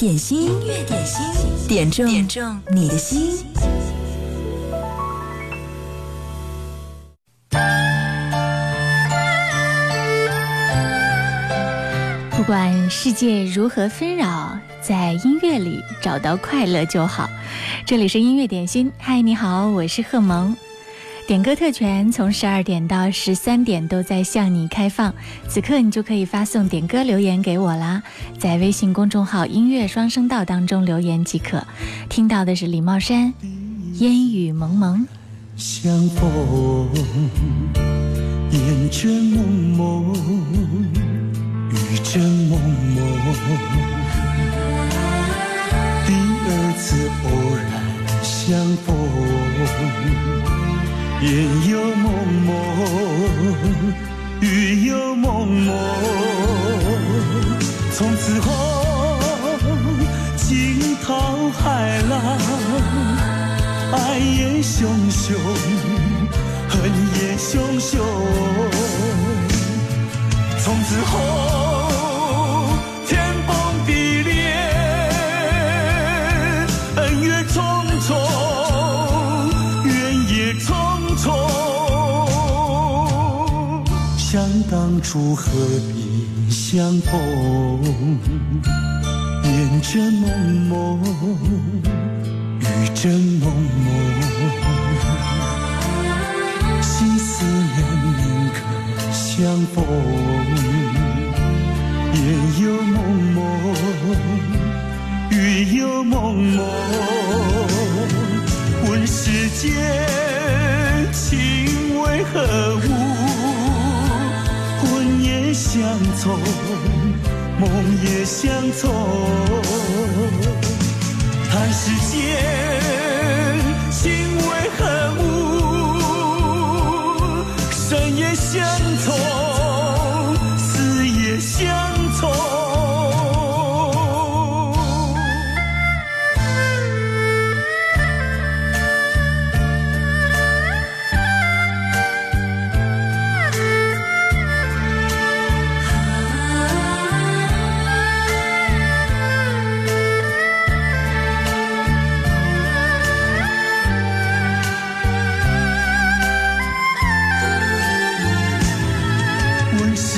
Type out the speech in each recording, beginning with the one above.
点心，音乐点心，点中点中你的心。不管世界如何纷扰，在音乐里找到快乐就好。这里是音乐点心，嗨，你好，我是贺萌。点歌特权从十二点到十三点都在向你开放，此刻你就可以发送点歌留言给我啦，在微信公众号“音乐双声道”当中留言即可。听到的是李茂山，《烟雨蒙蒙》。相逢，烟阵蒙蒙，雨阵蒙蒙，第二次偶然相逢。烟又蒙蒙，雨又蒙蒙，从此后惊涛骇浪，爱也汹汹，恨也汹汹，从此后当初何必相逢？烟阵蒙蒙，雨阵蒙蒙，心思念宁可相逢。烟又蒙蒙，雨又蒙蒙，问世间情为何物？相从，梦也相从，叹世间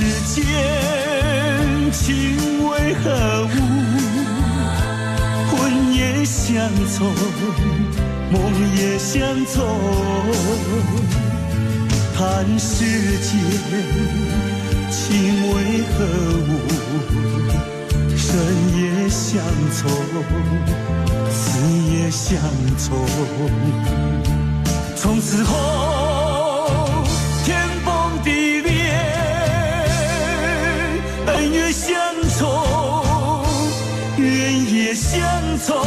世间情为何物？魂也相从梦也相从，叹世间情为何物？生也相从，死也相从，从此后相从。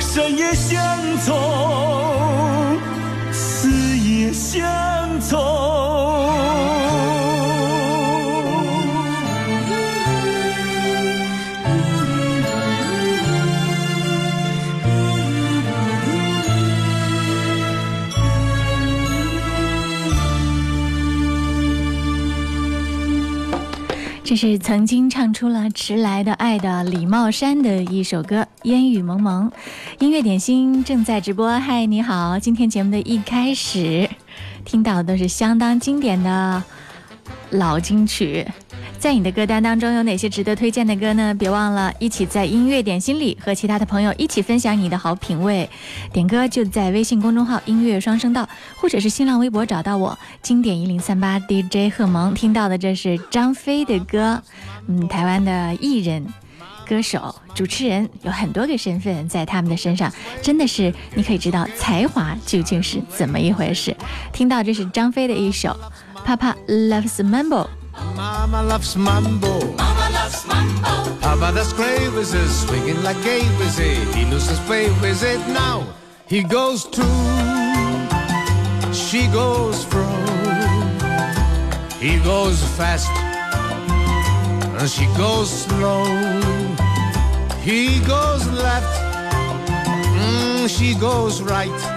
生也相从，是曾经唱出了迟来的爱的李茂山的一首歌《烟雨蒙蒙》，音乐点心正在直播。嗨，你好！今天节目的一开始，听到的都是相当经典的老金曲。在你的歌单当中有哪些值得推荐的歌呢？别忘了一起在音乐点心里和其他的朋友一起分享你的好品味。点歌就在微信公众号“音乐双声道”或者是新浪微博找到我，经典一零三八 DJ 贺萌。听到的这是张飞的歌，嗯，台湾的艺人、歌手、主持人有很多个身份在他们的身上，真的是你可以知道才华究竟是怎么一回事。听到这是张飞的一首《Papa Loves Mambo》。Mama loves mambo. Mama loves mambo. Papa that's crazy, swinging like gay He loses faith with it now. He goes to, she goes fro. He goes fast, and she goes slow. He goes left, mm, she goes right.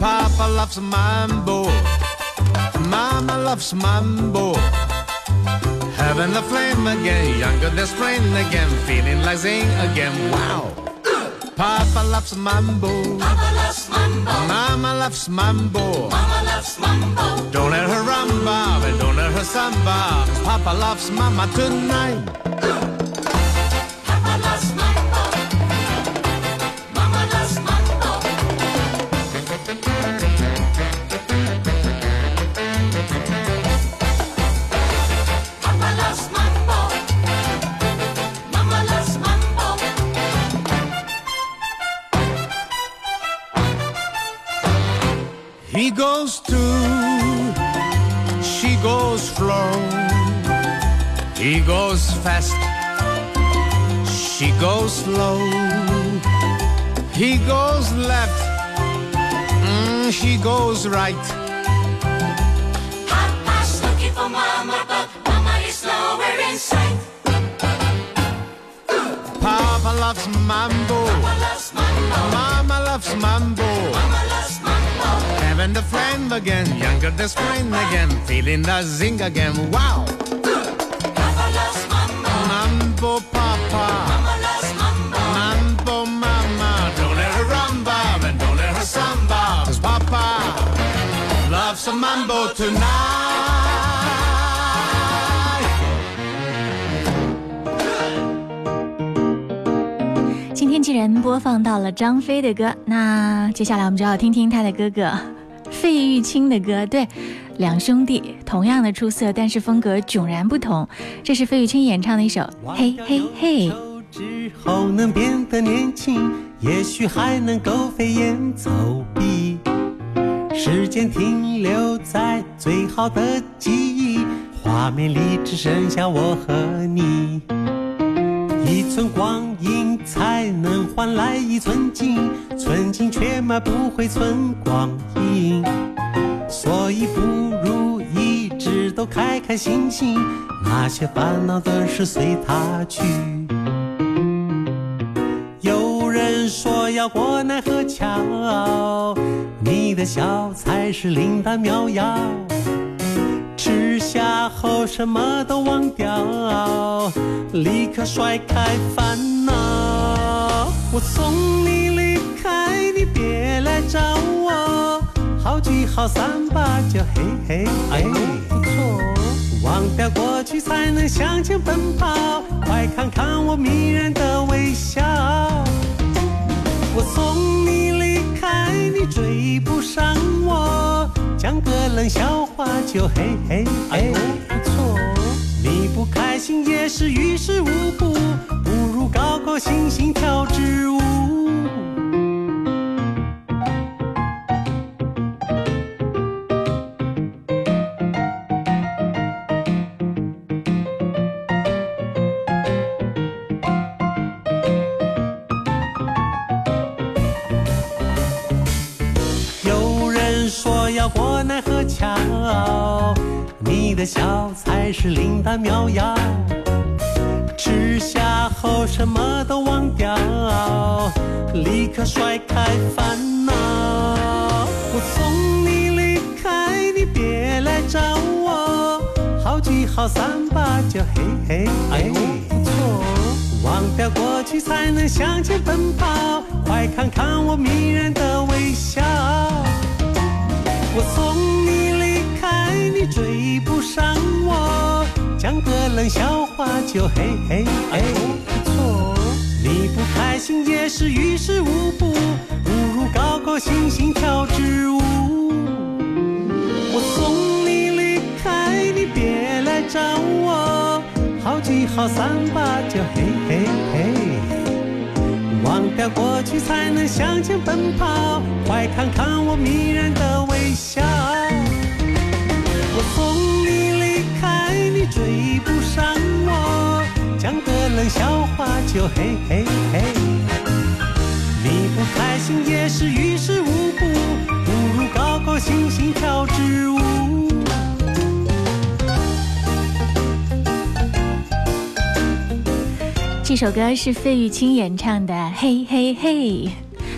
Papa loves mambo. Mama loves mambo. Having the flame again, younger than spring again, feeling like zing again. Wow. Papa loves mambo. Papa loves mambo. Mama loves mambo. Mama loves mambo. Don't let her rumba don't let her samba. Papa loves mama tonight. Fast, she goes slow. He goes left, mm, she goes right. Papa's looking for mama, but mama is nowhere in sight. Papa loves mambo, Papa loves mambo. Mama loves mambo. Mama loves mambo. Having the flame again, younger than spring again, feeling the zing again. Wow, 既然播放到了张飞的歌，那接下来我们就要听听他的哥哥 费玉清的歌。对，两兄弟同样的出色，但是风格迥然不同。这是费玉清演唱的一首《嘿嘿嘿》。之后能变得年轻，也许还能够飞檐走壁。时间停留在最好的记忆，画面里只剩下我和你。一寸光阴才能换来一寸金，寸金却买不回寸光阴。所以不如一直都开开心心，那些烦恼的事随它去。有人说要过奈何桥，你的笑才是灵丹妙药。吃下后什么都忘掉，立刻甩开烦恼。我送你离开，你别来找我。好聚好散吧，就嘿嘿哎，不错。忘掉过去才能向前奔跑，快看看我迷人的微笑。我送你离开，你追不上我，讲个冷笑话就嘿嘿嘿，不错。你不开心也是于事无补，不如高高兴兴跳三八九，嘿嘿哎，不错。忘掉过去才能向前奔跑，快看看我迷人的微笑。我送你离开，你追不上我，讲个冷笑话就嘿嘿哎，不错。你不开心也是于事无补，不如高高兴兴跳支舞。找我，好聚好散吧，就嘿嘿嘿。忘掉过去才能向前奔跑，快看看我迷人的微笑。我送你离开，你追不上我，讲个冷笑话就嘿嘿嘿。你不开心也是于事无补，不如高高兴兴跳支舞。这首歌是费玉清演唱的《嘿嘿嘿》。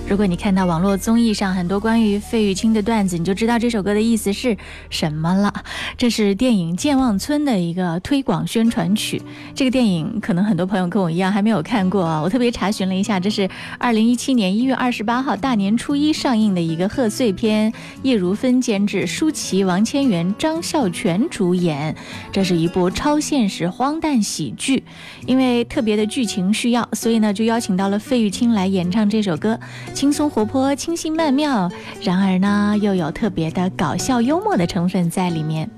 如果你看到网络综艺上很多关于费玉清的段子，你就知道这首歌的意思是什么了。这是电影《健忘村》的一个推广宣传曲。这个电影可能很多朋友跟我一样还没有看过啊。我特别查询了一下，这是二零一七年一月二十八号大年初一上映的一个贺岁片，叶如芬监制，舒淇、王千源、张孝全主演。这是一部超现实荒诞喜剧。因为特别的剧情需要，所以呢就邀请到了费玉清来演唱这首歌。轻松活泼、清新曼妙，然而呢，又有特别的搞笑幽默的成分在里面。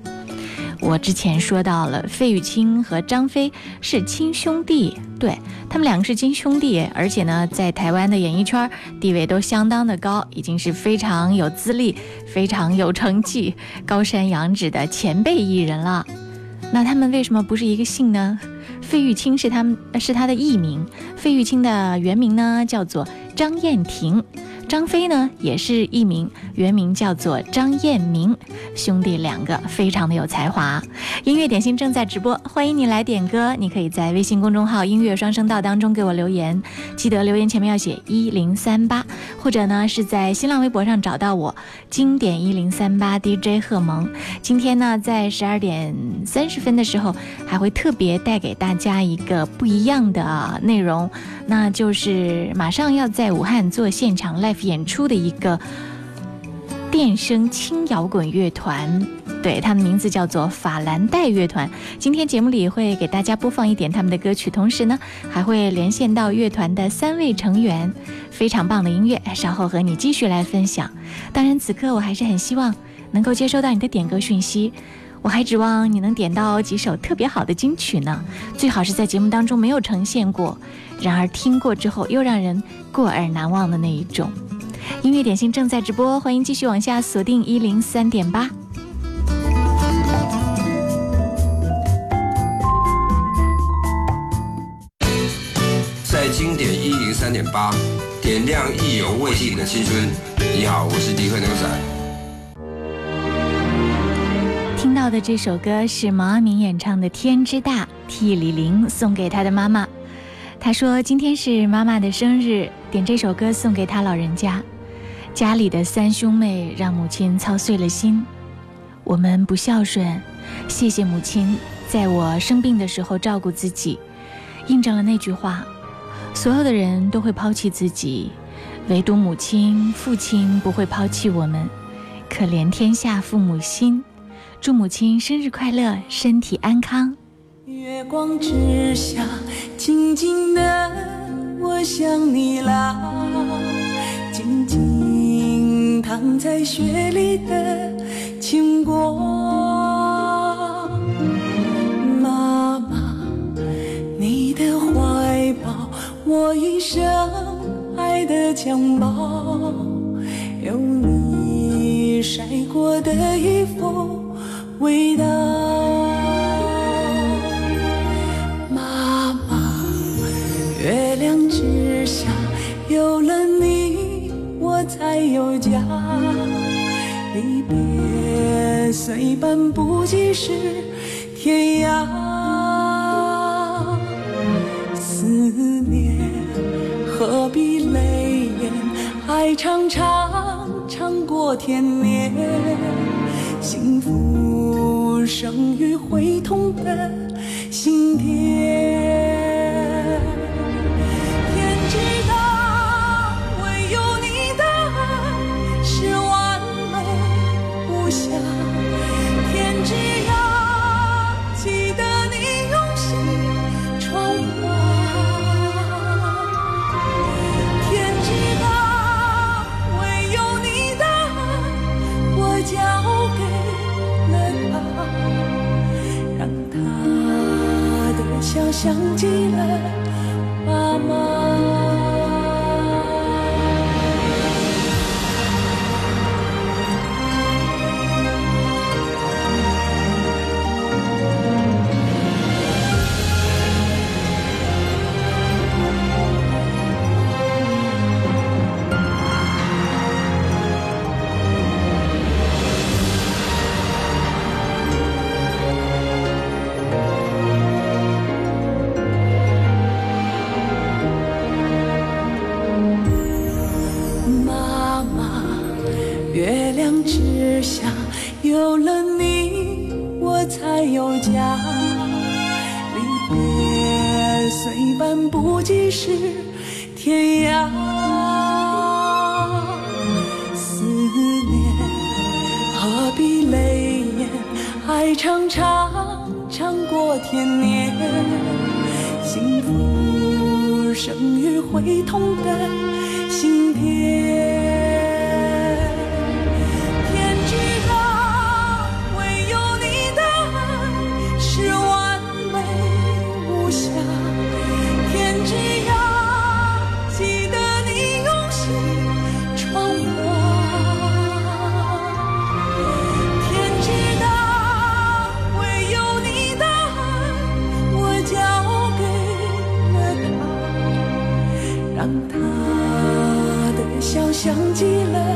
我之前说到了，费玉清和张飞是亲兄弟，对他们两个是亲兄弟，而且呢，在台湾的演艺圈地位都相当的高，已经是非常有资历、非常有成绩、高山仰止的前辈艺人了。那他们为什么不是一个姓呢？费玉清是他们是他的艺名，费玉清的原名呢叫做张燕婷。张飞呢也是艺名，原名叫做张燕明，兄弟两个非常的有才华。音乐点心正在直播，欢迎你来点歌。你可以在微信公众号“音乐双声道”当中给我留言，记得留言前面要写一零三八，或者呢是在新浪微博上找到我“经典一零三八 DJ 贺萌”。今天呢在十二点三十分的时候，还会特别带给大家一个不一样的内容，那就是马上要在武汉做现场 live。演出的一个电声轻摇滚乐团，对，他的名字叫做法兰黛乐团。今天节目里会给大家播放一点他们的歌曲，同时呢，还会连线到乐团的三位成员，非常棒的音乐，稍后和你继续来分享。当然，此刻我还是很希望能够接收到你的点歌讯息，我还指望你能点到几首特别好的金曲呢，最好是在节目当中没有呈现过，然而听过之后又让人过耳难忘的那一种。音乐点心正在直播，欢迎继续往下锁定一零三点八。在经典一零三点八，点亮意犹未尽的青春。你好，我是迪克牛仔。听到的这首歌是毛阿敏演唱的《天之大》，替李玲送给她的妈妈。她说今天是妈妈的生日，点这首歌送给她老人家。家里的三兄妹让母亲操碎了心，我们不孝顺，谢谢母亲在我生病的时候照顾自己，印证了那句话：所有的人都会抛弃自己，唯独母亲、父亲不会抛弃我们。可怜天下父母心，祝母亲生日快乐，身体安康。月光之下，静静的，我想你了，静静。躺在雪里的经过，妈妈，你的怀抱，我一生爱的襁褓，有你晒过的衣服味道，月亮之下有了你，我才有家。离别虽半步即是天涯，思念何必泪眼？爱长长长过天年，幸福生于会痛的心田。想起了不及是天涯，思念何必泪眼，爱长长长过天年，幸福生于会痛的心田。记了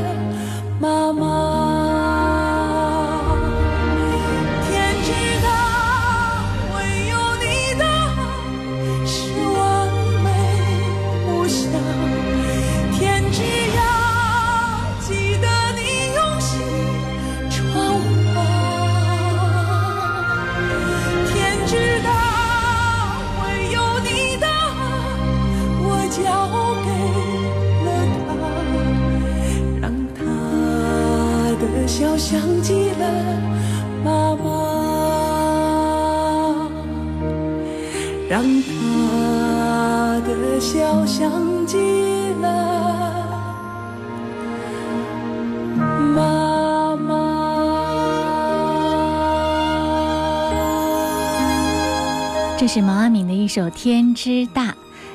这是毛阿敏的一首《天之大》，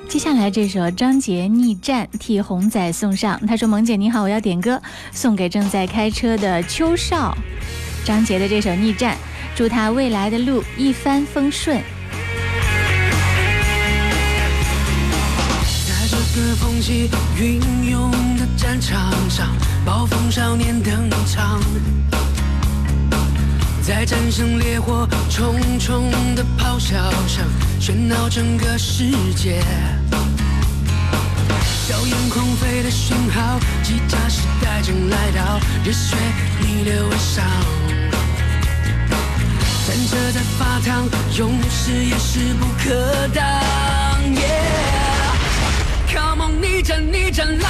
接下来这首张杰逆战替红仔送上。他说：“萌姐你好，我要点歌送给正在开车的邱少。”张杰的这首逆战，祝他未来的路一帆风顺。在这个风起云涌的战场上，暴风少年登场。在战胜烈火，重重的咆哮声喧闹整个世界。硝烟狂飞的讯号，机甲时代正来到，热血逆流而上。战车在发烫，勇士也势不可挡。Come on，逆战逆战来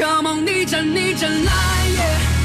Come on 逆战逆战来也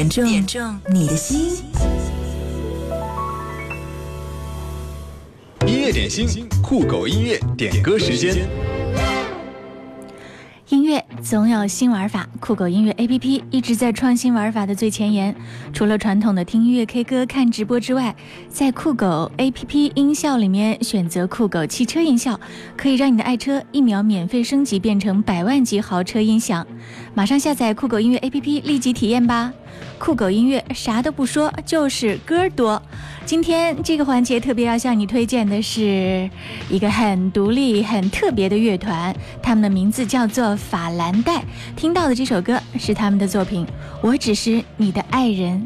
点中点中你的心。音乐点心，酷狗音乐点歌时间。总有新玩法，酷狗音乐 APP 一直在创新玩法的最前沿。除了传统的听音乐、K 歌、看直播之外，在酷狗 APP 音效里面选择酷狗汽车音效，可以让你的爱车一秒免费升级变成百万级豪车音响。马上下载酷狗音乐 APP，立即体验吧！酷狗音乐啥都不说，就是歌多。今天这个环节特别要向你推荐的是一个很独立、很特别的乐团，他们的名字叫做法兰黛。听到的这首歌是他们的作品《我只是你的爱人》。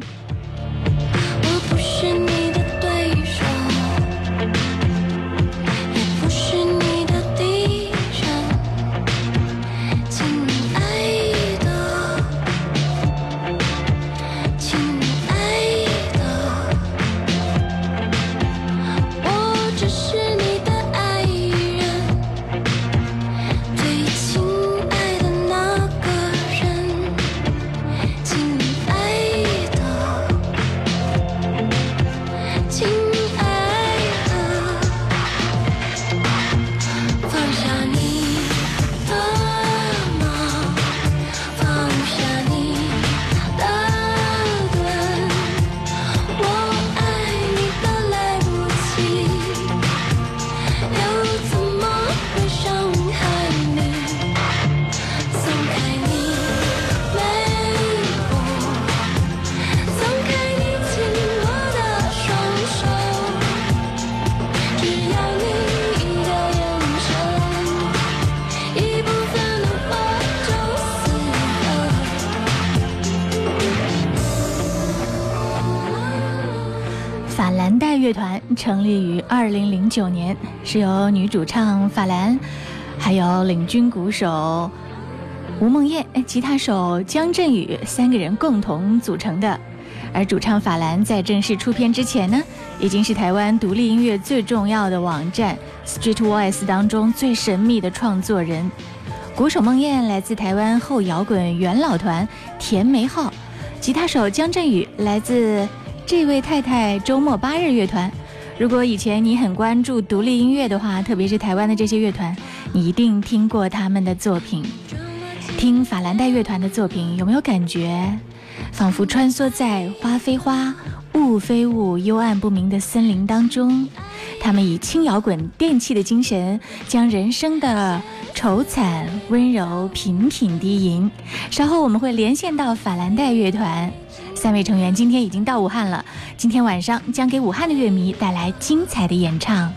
成立于二零零九年，是由女主唱法兰，还有领军鼓手吴梦燕、吉他手姜振宇三个人共同组成的。而主唱法兰在正式出片之前呢，已经是台湾独立音乐最重要的网站 Street Voice 当中最神秘的创作人。鼓手梦燕来自台湾后摇滚元老团甜梅号，吉他手姜振宇来自这位太太周末八日乐团。如果以前你很关注独立音乐的话，特别是台湾的这些乐团，你一定听过他们的作品。听法兰黛乐团的作品，有没有感觉仿佛穿梭在花非花、雾非雾、幽暗不明的森林当中。他们以轻摇滚电器的精神，将人生的愁惨、温柔频频低吟。稍后我们会连线到法兰黛乐团，三位成员今天已经到武汉了，今天晚上将给武汉的乐迷带来精彩的演唱。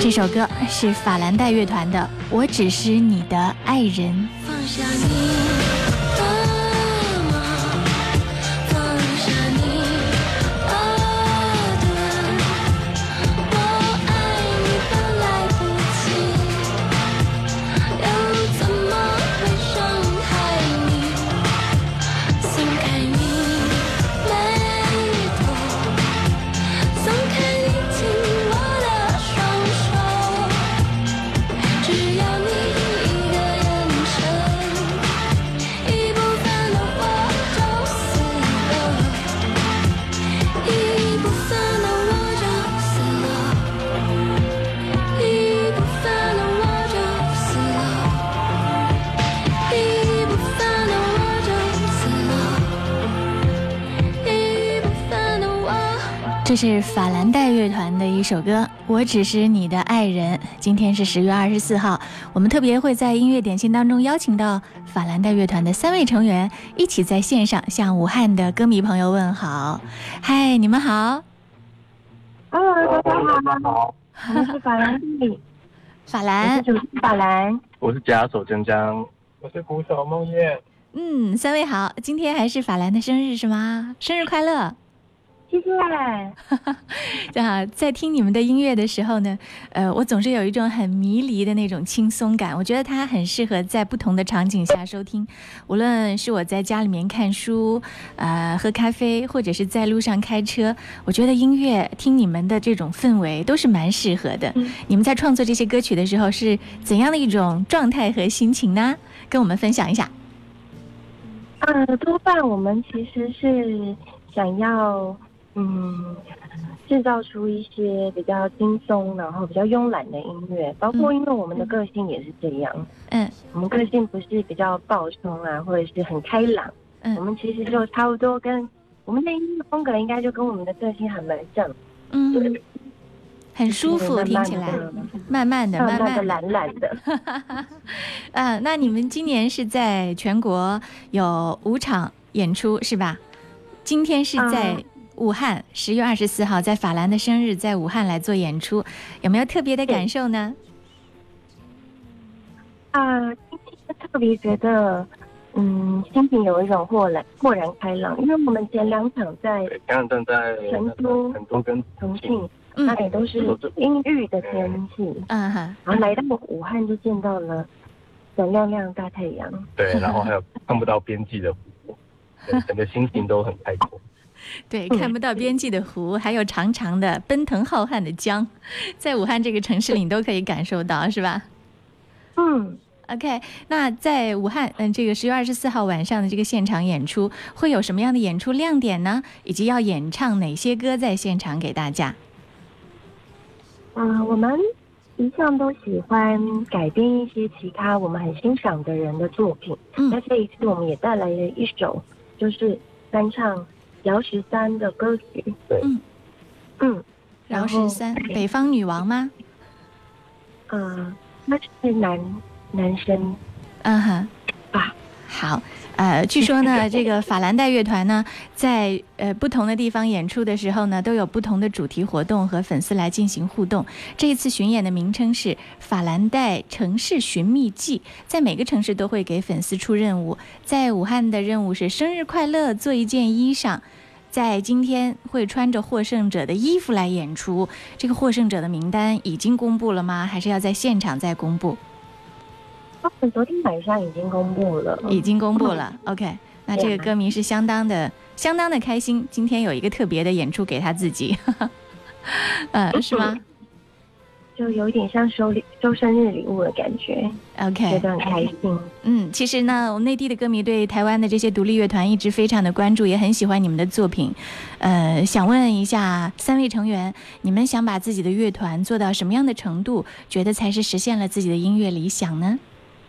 这首歌是法兰黛乐团的《我只是你的爱人》。放下你这是法兰黛乐团的一首歌《我只是你的爱人》。今天是十月二十四号，我们特别会在音乐点心当中邀请到法兰黛乐团的三位成员，一起在线上向武汉的歌迷朋友问好。嗨，你们好，Hello，大家好，我是法兰蒂，法兰，主法兰，我是假手江江，我是鼓手梦燕。嗯，三位好，今天还是法兰的生日是吗？生日快乐！谢谢。啊，在听你们的音乐的时候呢，呃，我总是有一种很迷离的那种轻松感。我觉得它很适合在不同的场景下收听，无论是我在家里面看书、呃喝咖啡，或者是在路上开车，我觉得音乐听你们的这种氛围都是蛮适合的。你们在创作这些歌曲的时候是怎样的一种状态和心情呢？跟我们分享一下。呃，多半我们其实是想要，嗯，制造出一些比较轻松，然后比较慵懒的音乐，包括因为我们的个性也是这样，嗯，我们个性不是比较暴冲啊，或者是很开朗，嗯，我们其实就差不多跟我们的音乐风格应该就跟我们的个性很蛮像，嗯，很舒服，听起来，慢慢的，慢慢的，懒懒的。啊，那你们今年是在全国有五场演出是吧？今天是在武汉，十月二十四号，在法兰的生日，在武汉来做演出，有没有特别的感受呢？啊，今天特别觉得，嗯，心情有一种豁然豁然开朗，因为我们前两场在前两站在成都、成都跟重庆，那里都是阴郁的天气，嗯哼，然后来到武汉就见到了闪亮亮大太阳，对，然后还有看不到边际的湖，整个心情都很开阔。对，看不到边际的湖，还有长长的奔腾浩瀚的江，在武汉这个城市里你都可以感受到，是吧？嗯。OK，那在武汉，嗯，这个十月二十四号晚上的这个现场演出会有什么样的演出亮点呢？以及要演唱哪些歌在现场给大家？嗯、呃，我们一向都喜欢改编一些其他我们很欣赏的人的作品。嗯，那这一次我们也带来了一首，就是翻唱姚十三的歌曲。对，嗯嗯，姚十三，北方女王吗？嗯、呃，那是男。男生，嗯哼，啊，好，呃，据说呢，这个法兰黛乐团呢，在呃不同的地方演出的时候呢，都有不同的主题活动和粉丝来进行互动。这一次巡演的名称是《法兰黛城市寻觅记》，在每个城市都会给粉丝出任务。在武汉的任务是生日快乐，做一件衣裳。在今天会穿着获胜者的衣服来演出。这个获胜者的名单已经公布了吗？还是要在现场再公布？哦，昨天晚上已经公布了，已经公布了。OK，那这个歌迷是相当的、相当的开心。今天有一个特别的演出给他自己，呃，是吗？就有一点像收礼、收生日礼物的感觉。OK，觉得很开心。嗯，其实呢，我们内地的歌迷对台湾的这些独立乐团一直非常的关注，也很喜欢你们的作品。呃，想问一下三位成员，你们想把自己的乐团做到什么样的程度，觉得才是实现了自己的音乐理想呢？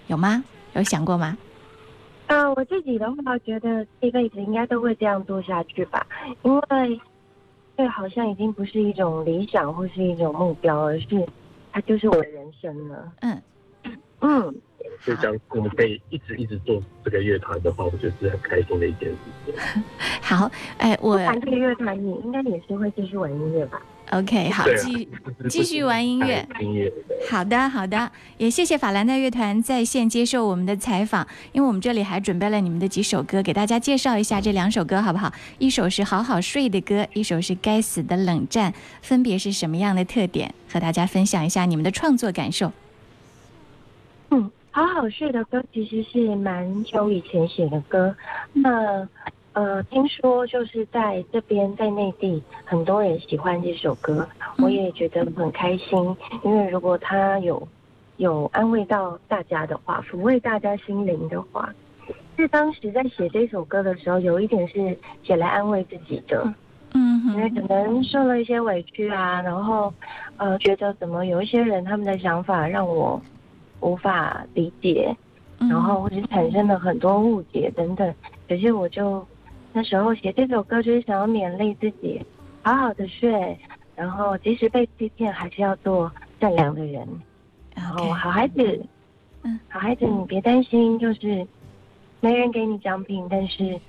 有吗？有想过吗？呃，我自己的话，觉得这辈子应该都会这样做下去吧，因为这好像已经不是一种理想或是一种目标，而是它就是我的人生了。嗯嗯，就这样，我们可以一直一直做这个乐团的话，我觉得是很开心的一件事情。好，哎，我玩这个乐团，你应该也是会继续玩音乐吧？OK，好，继继续玩音乐。音乐，好的，好的，也谢谢法兰黛乐团在线接受我们的采访，因为我们这里还准备了你们的几首歌，给大家介绍一下这两首歌好不好？一首是好好睡的歌，一首是该死的冷战，分别是什么样的特点？和大家分享一下你们的创作感受。嗯，好好睡的歌其实是蛮久以前写的歌，那呃，听说就是在这边在内地很多人喜欢这首歌，我也觉得很开心，因为如果他有有安慰到大家的话，抚慰大家心灵的话，是当时在写这首歌的时候，有一点是写来安慰自己的。嗯因为可能受了一些委屈啊，然后呃觉得怎么有一些人他们的想法让我无法理解，嗯然后或者产生了很多误解等等。可是我就那时候写这首歌，就是想要勉励自己，好好的睡，然后即使被欺骗，还是要做善良的人。然后好孩子，嗯，好孩子，你别担心，就是没人给你奖品，但是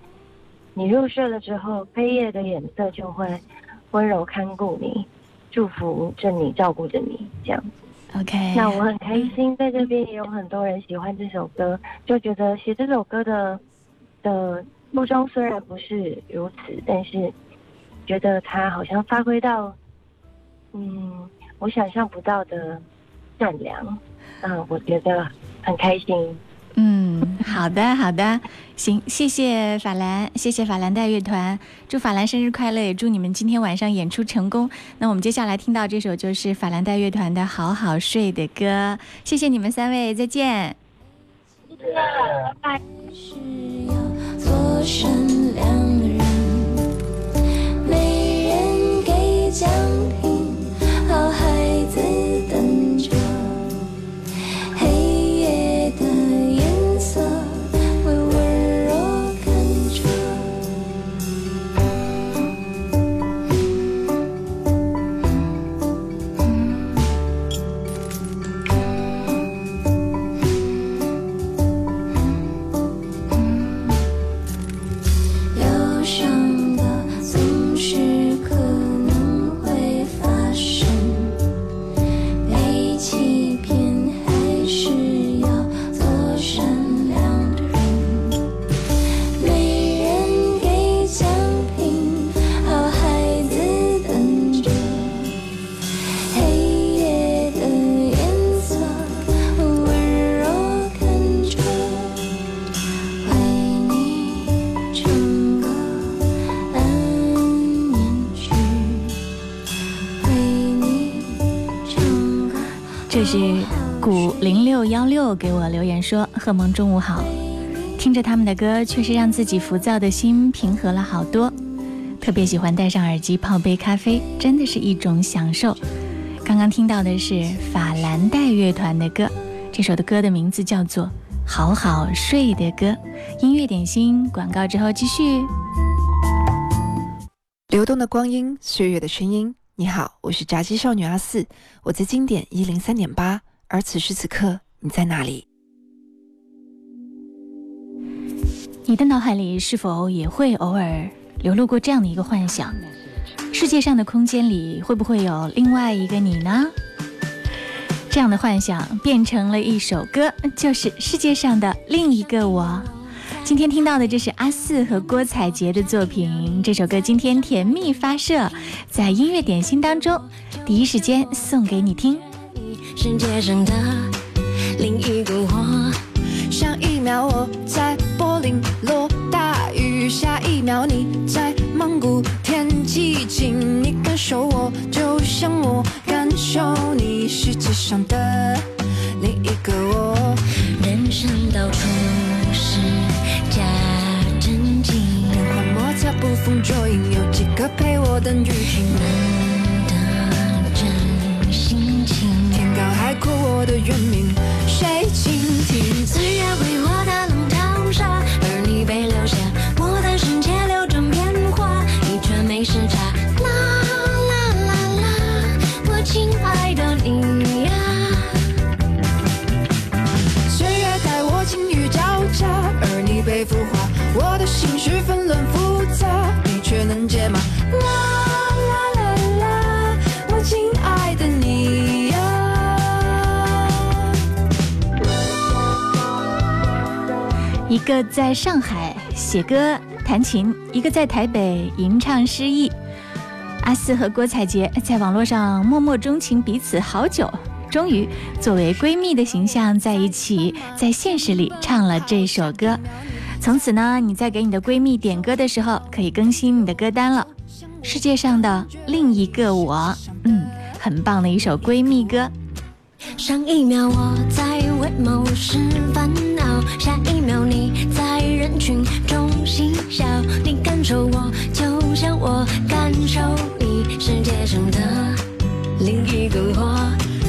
你入睡了之后，黑夜的脸色就会温柔看顾你，祝福着你，照顾着你，这样。OK，那我很开心，在这边也有很多人喜欢这首歌，就觉得写这首歌的的初衷虽然不是如此，但是觉得他好像发挥到，嗯，我想象不到的善良，嗯，我觉得很开心。嗯，好的，好的，行，谢谢法兰，谢谢法兰黛乐团，祝法兰生日快乐，也祝你们今天晚上演出成功。那我们接下来听到这首就是法兰黛乐团的《好好睡》的歌，谢谢你们三位，再见。拜。做善良的人，没人给讲幺六给我留言说：“贺萌中午好，听着他们的歌，确实让自己浮躁的心平和了好多。特别喜欢戴上耳机泡杯咖啡，真的是一种享受。”刚刚听到的是法兰黛乐团的歌，这首的歌的名字叫做《好好睡的歌》。音乐点心广告之后继续。流动的光阴，岁月的声音。你好，我是炸鸡少女阿四，我在经典一零三点八，而此时此刻你在哪里？你的脑海里是否也会偶尔流露过这样的一个幻想？世界上的空间里会不会有另外一个你呢？这样的幻想变成了一首歌，就是世界上的另一个我。今天听到的这是阿四和郭采洁的作品，这首歌今天甜蜜发射在音乐点心当中，第一时间送给你听。世界上的另一个我，上一秒我在柏林落大雨，下一秒你在蒙古天气晴。你感受我，就像我感受你，世界上的另一个我。人生到处是假正经，变幻莫测，捕风捉影，有几个陪我等雨停？脑。海阔，我的原名谁倾听？岁月为我的一个在上海写歌弹琴，一个在台北吟唱诗意。阿四和郭采洁在网络上默默钟情彼此好久，终于作为闺蜜的形象在一起，在现实里唱了这首歌。从此呢，你在给你的闺蜜点歌的时候，可以更新你的歌单了。世界上的另一个我，嗯，很棒的一首闺蜜歌。上一秒我在为某事烦恼，下一秒你在人群中嬉笑。你感受我，就像我感受你，世界上的另一个我。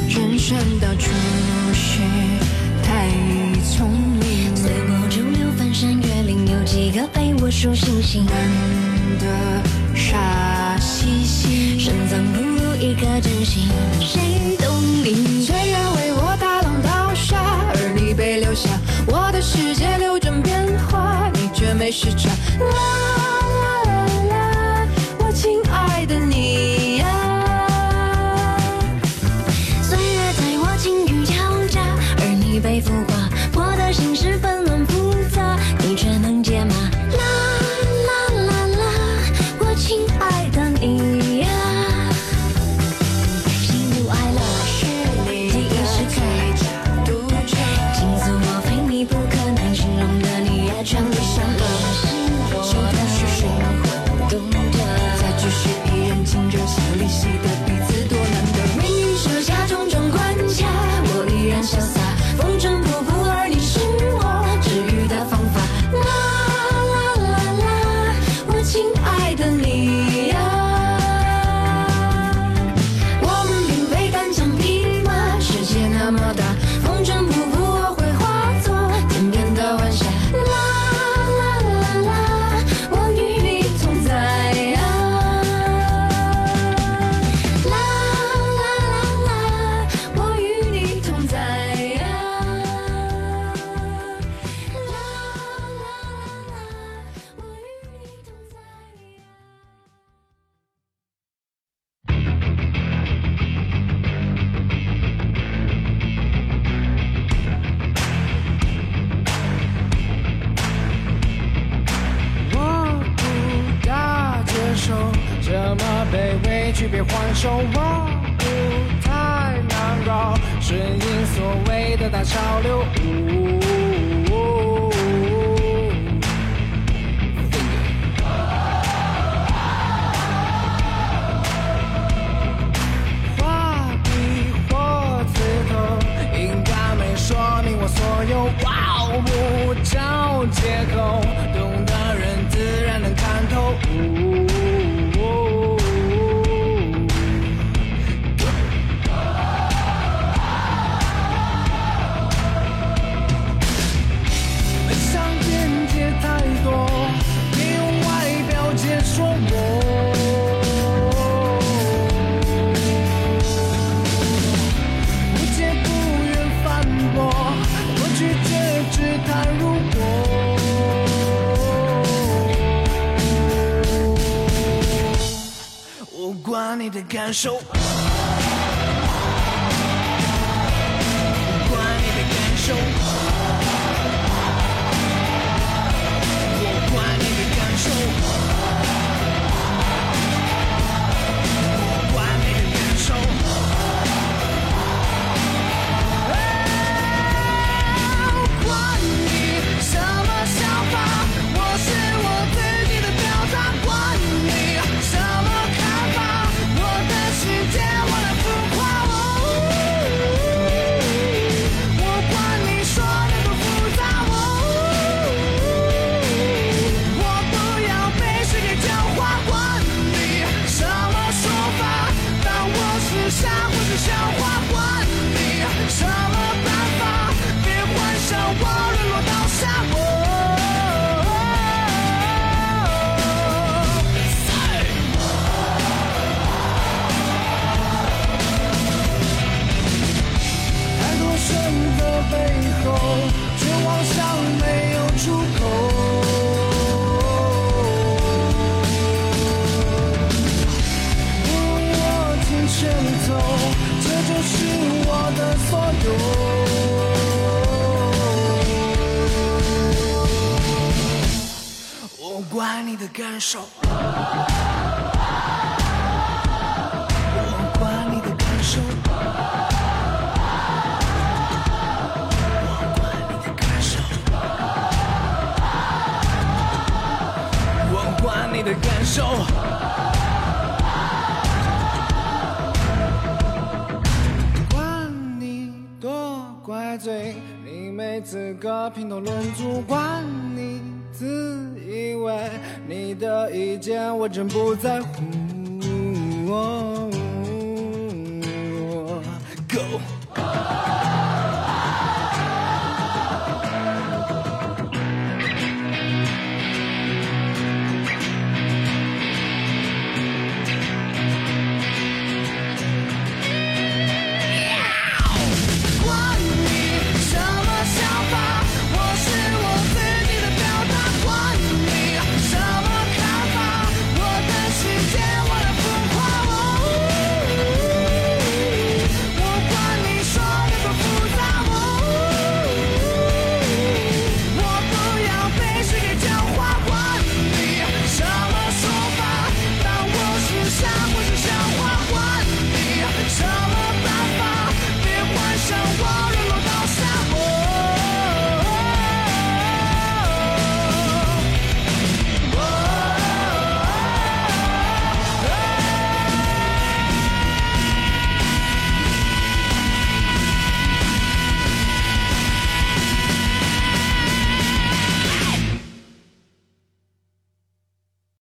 人生到处是太聪明，随波逐流，翻山越岭，有几个陪我数星星？难得傻兮兮，深藏不露一颗真心，谁懂你？虽然为我大浪淘沙，而你被留下，我的世界流转变化，你却没时差。啦没资格评头论足。管你自以为你的意见我真不在乎。